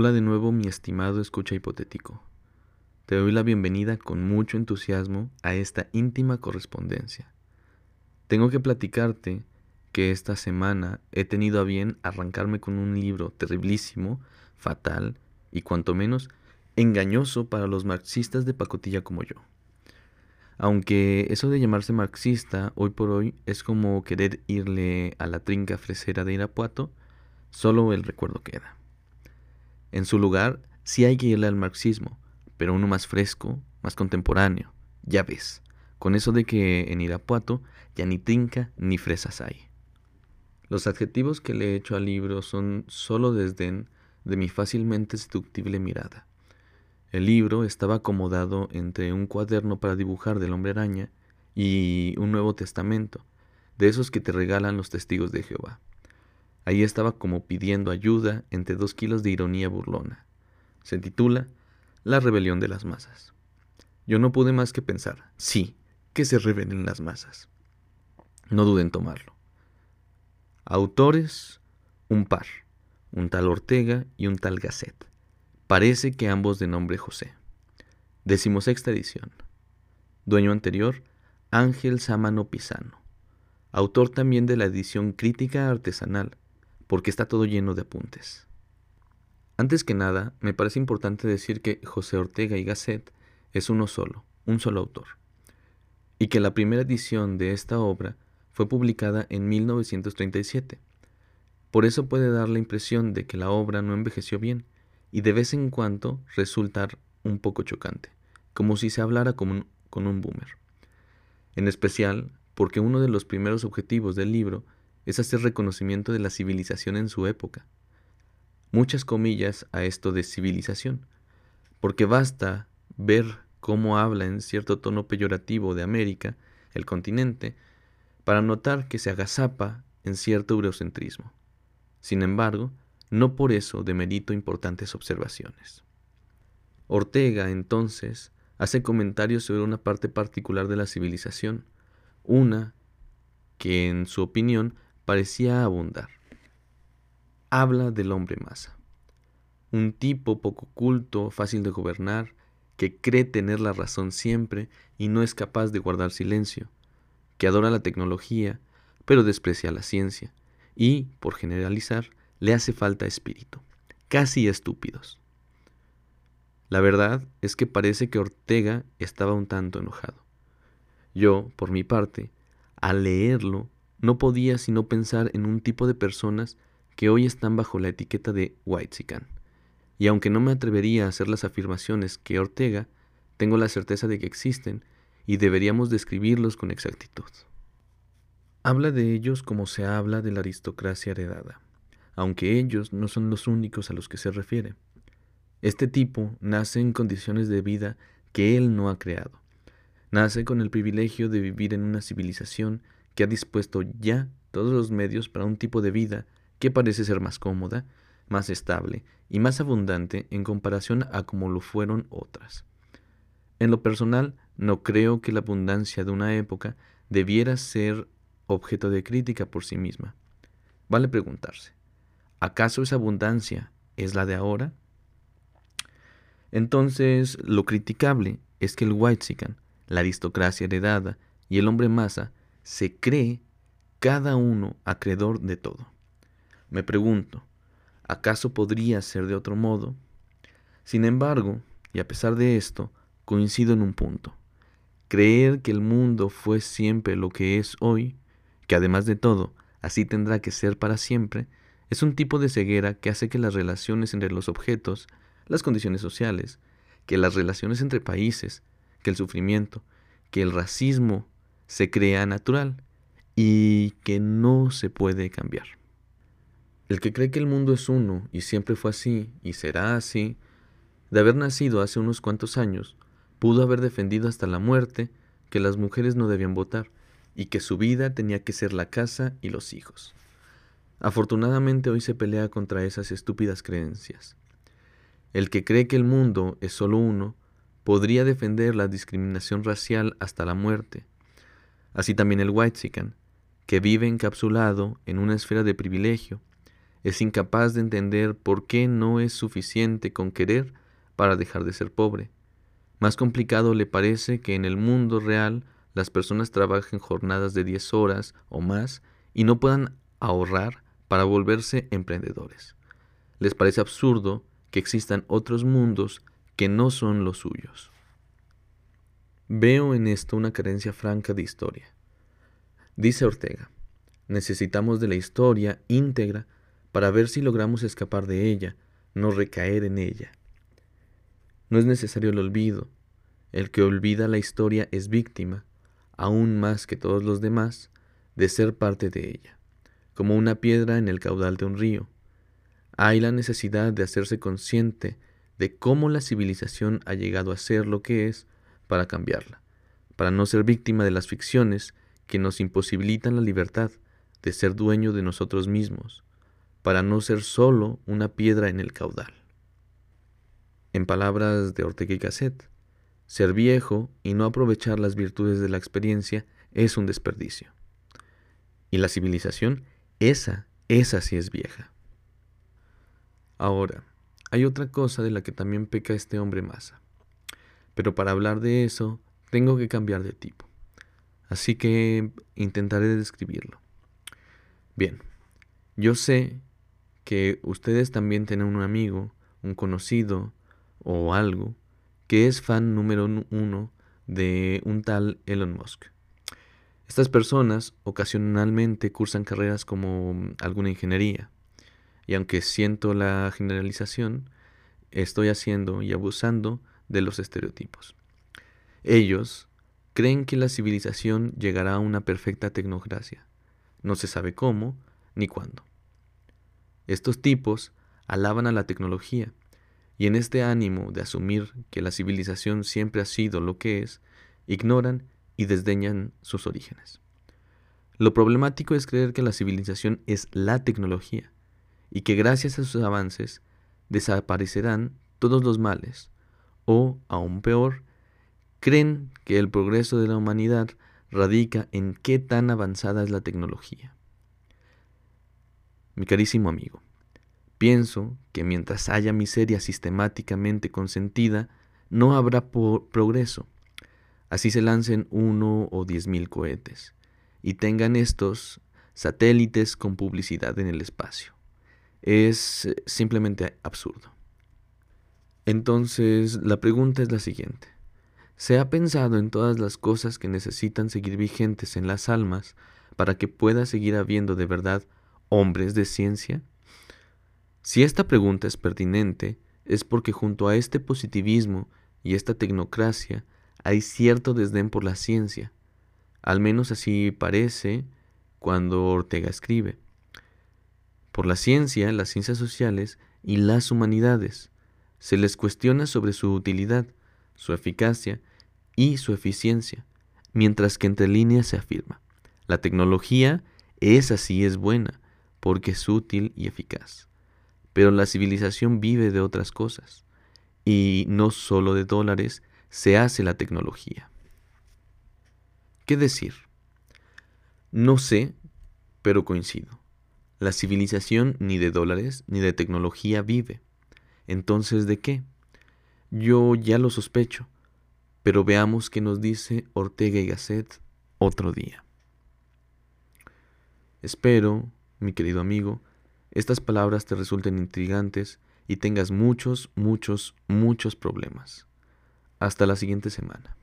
Hola de nuevo mi estimado escucha hipotético. Te doy la bienvenida con mucho entusiasmo a esta íntima correspondencia. Tengo que platicarte que esta semana he tenido a bien arrancarme con un libro terriblísimo, fatal y cuanto menos engañoso para los marxistas de pacotilla como yo. Aunque eso de llamarse marxista hoy por hoy es como querer irle a la trinca fresera de Irapuato, solo el recuerdo queda. En su lugar, sí hay que irle al marxismo, pero uno más fresco, más contemporáneo, ya ves, con eso de que en Irapuato ya ni trinca ni fresas hay. Los adjetivos que le he hecho al libro son solo desdén de mi fácilmente seductible mirada. El libro estaba acomodado entre un cuaderno para dibujar del hombre araña y un Nuevo Testamento, de esos que te regalan los testigos de Jehová. Ahí estaba como pidiendo ayuda entre dos kilos de ironía burlona. Se titula La rebelión de las masas. Yo no pude más que pensar, sí, que se rebelen las masas. No duden en tomarlo. Autores, un par, un tal Ortega y un tal Gasset. Parece que ambos de nombre José. Decimosexta edición. Dueño anterior, Ángel Sámano Pisano. Autor también de la edición crítica artesanal, porque está todo lleno de apuntes. Antes que nada, me parece importante decir que José Ortega y Gasset es uno solo, un solo autor, y que la primera edición de esta obra fue publicada en 1937. Por eso puede dar la impresión de que la obra no envejeció bien, y de vez en cuando resultar un poco chocante, como si se hablara con un, con un boomer. En especial porque uno de los primeros objetivos del libro es hacer reconocimiento de la civilización en su época. Muchas comillas a esto de civilización, porque basta ver cómo habla en cierto tono peyorativo de América, el continente, para notar que se agazapa en cierto eurocentrismo. Sin embargo, no por eso demerito importantes observaciones. Ortega, entonces, hace comentarios sobre una parte particular de la civilización, una que en su opinión parecía abundar. Habla del hombre masa, un tipo poco culto, fácil de gobernar, que cree tener la razón siempre y no es capaz de guardar silencio, que adora la tecnología, pero desprecia la ciencia, y, por generalizar, le hace falta espíritu, casi estúpidos. La verdad es que parece que Ortega estaba un tanto enojado. Yo, por mi parte, al leerlo, no podía sino pensar en un tipo de personas que hoy están bajo la etiqueta de Whitezican. Y aunque no me atrevería a hacer las afirmaciones que Ortega, tengo la certeza de que existen y deberíamos describirlos con exactitud. Habla de ellos como se habla de la aristocracia heredada aunque ellos no son los únicos a los que se refiere. Este tipo nace en condiciones de vida que él no ha creado. Nace con el privilegio de vivir en una civilización que ha dispuesto ya todos los medios para un tipo de vida que parece ser más cómoda, más estable y más abundante en comparación a como lo fueron otras. En lo personal, no creo que la abundancia de una época debiera ser objeto de crítica por sí misma. Vale preguntarse, ¿Acaso esa abundancia es la de ahora? Entonces, lo criticable es que el Whitezican, la aristocracia heredada y el hombre masa se cree cada uno acreedor de todo. Me pregunto, ¿acaso podría ser de otro modo? Sin embargo, y a pesar de esto, coincido en un punto. Creer que el mundo fue siempre lo que es hoy, que además de todo, así tendrá que ser para siempre, es un tipo de ceguera que hace que las relaciones entre los objetos, las condiciones sociales, que las relaciones entre países, que el sufrimiento, que el racismo se crea natural y que no se puede cambiar. El que cree que el mundo es uno y siempre fue así y será así, de haber nacido hace unos cuantos años, pudo haber defendido hasta la muerte que las mujeres no debían votar y que su vida tenía que ser la casa y los hijos. Afortunadamente hoy se pelea contra esas estúpidas creencias. El que cree que el mundo es solo uno, podría defender la discriminación racial hasta la muerte. Así también el Whitezican, que vive encapsulado en una esfera de privilegio, es incapaz de entender por qué no es suficiente con querer para dejar de ser pobre. Más complicado le parece que en el mundo real las personas trabajen jornadas de 10 horas o más y no puedan ahorrar para volverse emprendedores. Les parece absurdo que existan otros mundos que no son los suyos. Veo en esto una carencia franca de historia. Dice Ortega, necesitamos de la historia íntegra para ver si logramos escapar de ella, no recaer en ella. No es necesario el olvido. El que olvida la historia es víctima, aún más que todos los demás, de ser parte de ella, como una piedra en el caudal de un río. Hay la necesidad de hacerse consciente de cómo la civilización ha llegado a ser lo que es para cambiarla, para no ser víctima de las ficciones que nos imposibilitan la libertad de ser dueño de nosotros mismos, para no ser solo una piedra en el caudal. En palabras de Ortega y Gasset, ser viejo y no aprovechar las virtudes de la experiencia es un desperdicio. Y la civilización, esa, esa sí es vieja. Ahora, hay otra cosa de la que también peca este hombre masa. Pero para hablar de eso, tengo que cambiar de tipo. Así que intentaré describirlo. Bien, yo sé que ustedes también tienen un amigo, un conocido o algo que es fan número uno de un tal Elon Musk. Estas personas ocasionalmente cursan carreras como alguna ingeniería, y aunque siento la generalización, estoy haciendo y abusando de los estereotipos. Ellos creen que la civilización llegará a una perfecta tecnocracia. No se sabe cómo ni cuándo. Estos tipos alaban a la tecnología y en este ánimo de asumir que la civilización siempre ha sido lo que es, ignoran y desdeñan sus orígenes. Lo problemático es creer que la civilización es la tecnología y que gracias a sus avances desaparecerán todos los males, o, aún peor, creen que el progreso de la humanidad radica en qué tan avanzada es la tecnología. Mi carísimo amigo, pienso que mientras haya miseria sistemáticamente consentida, no habrá progreso. Así se lancen uno o diez mil cohetes y tengan estos satélites con publicidad en el espacio. Es eh, simplemente absurdo. Entonces, la pregunta es la siguiente. ¿Se ha pensado en todas las cosas que necesitan seguir vigentes en las almas para que pueda seguir habiendo de verdad hombres de ciencia? Si esta pregunta es pertinente, es porque junto a este positivismo y esta tecnocracia hay cierto desdén por la ciencia, al menos así parece cuando Ortega escribe. Por la ciencia, las ciencias sociales y las humanidades se les cuestiona sobre su utilidad, su eficacia y su eficiencia, mientras que entre líneas se afirma, la tecnología es así es buena, porque es útil y eficaz. Pero la civilización vive de otras cosas, y no solo de dólares se hace la tecnología. ¿Qué decir? No sé, pero coincido. La civilización ni de dólares ni de tecnología vive. Entonces, ¿de qué? Yo ya lo sospecho, pero veamos qué nos dice Ortega y Gasset otro día. Espero mi querido amigo, estas palabras te resulten intrigantes y tengas muchos, muchos, muchos problemas. Hasta la siguiente semana.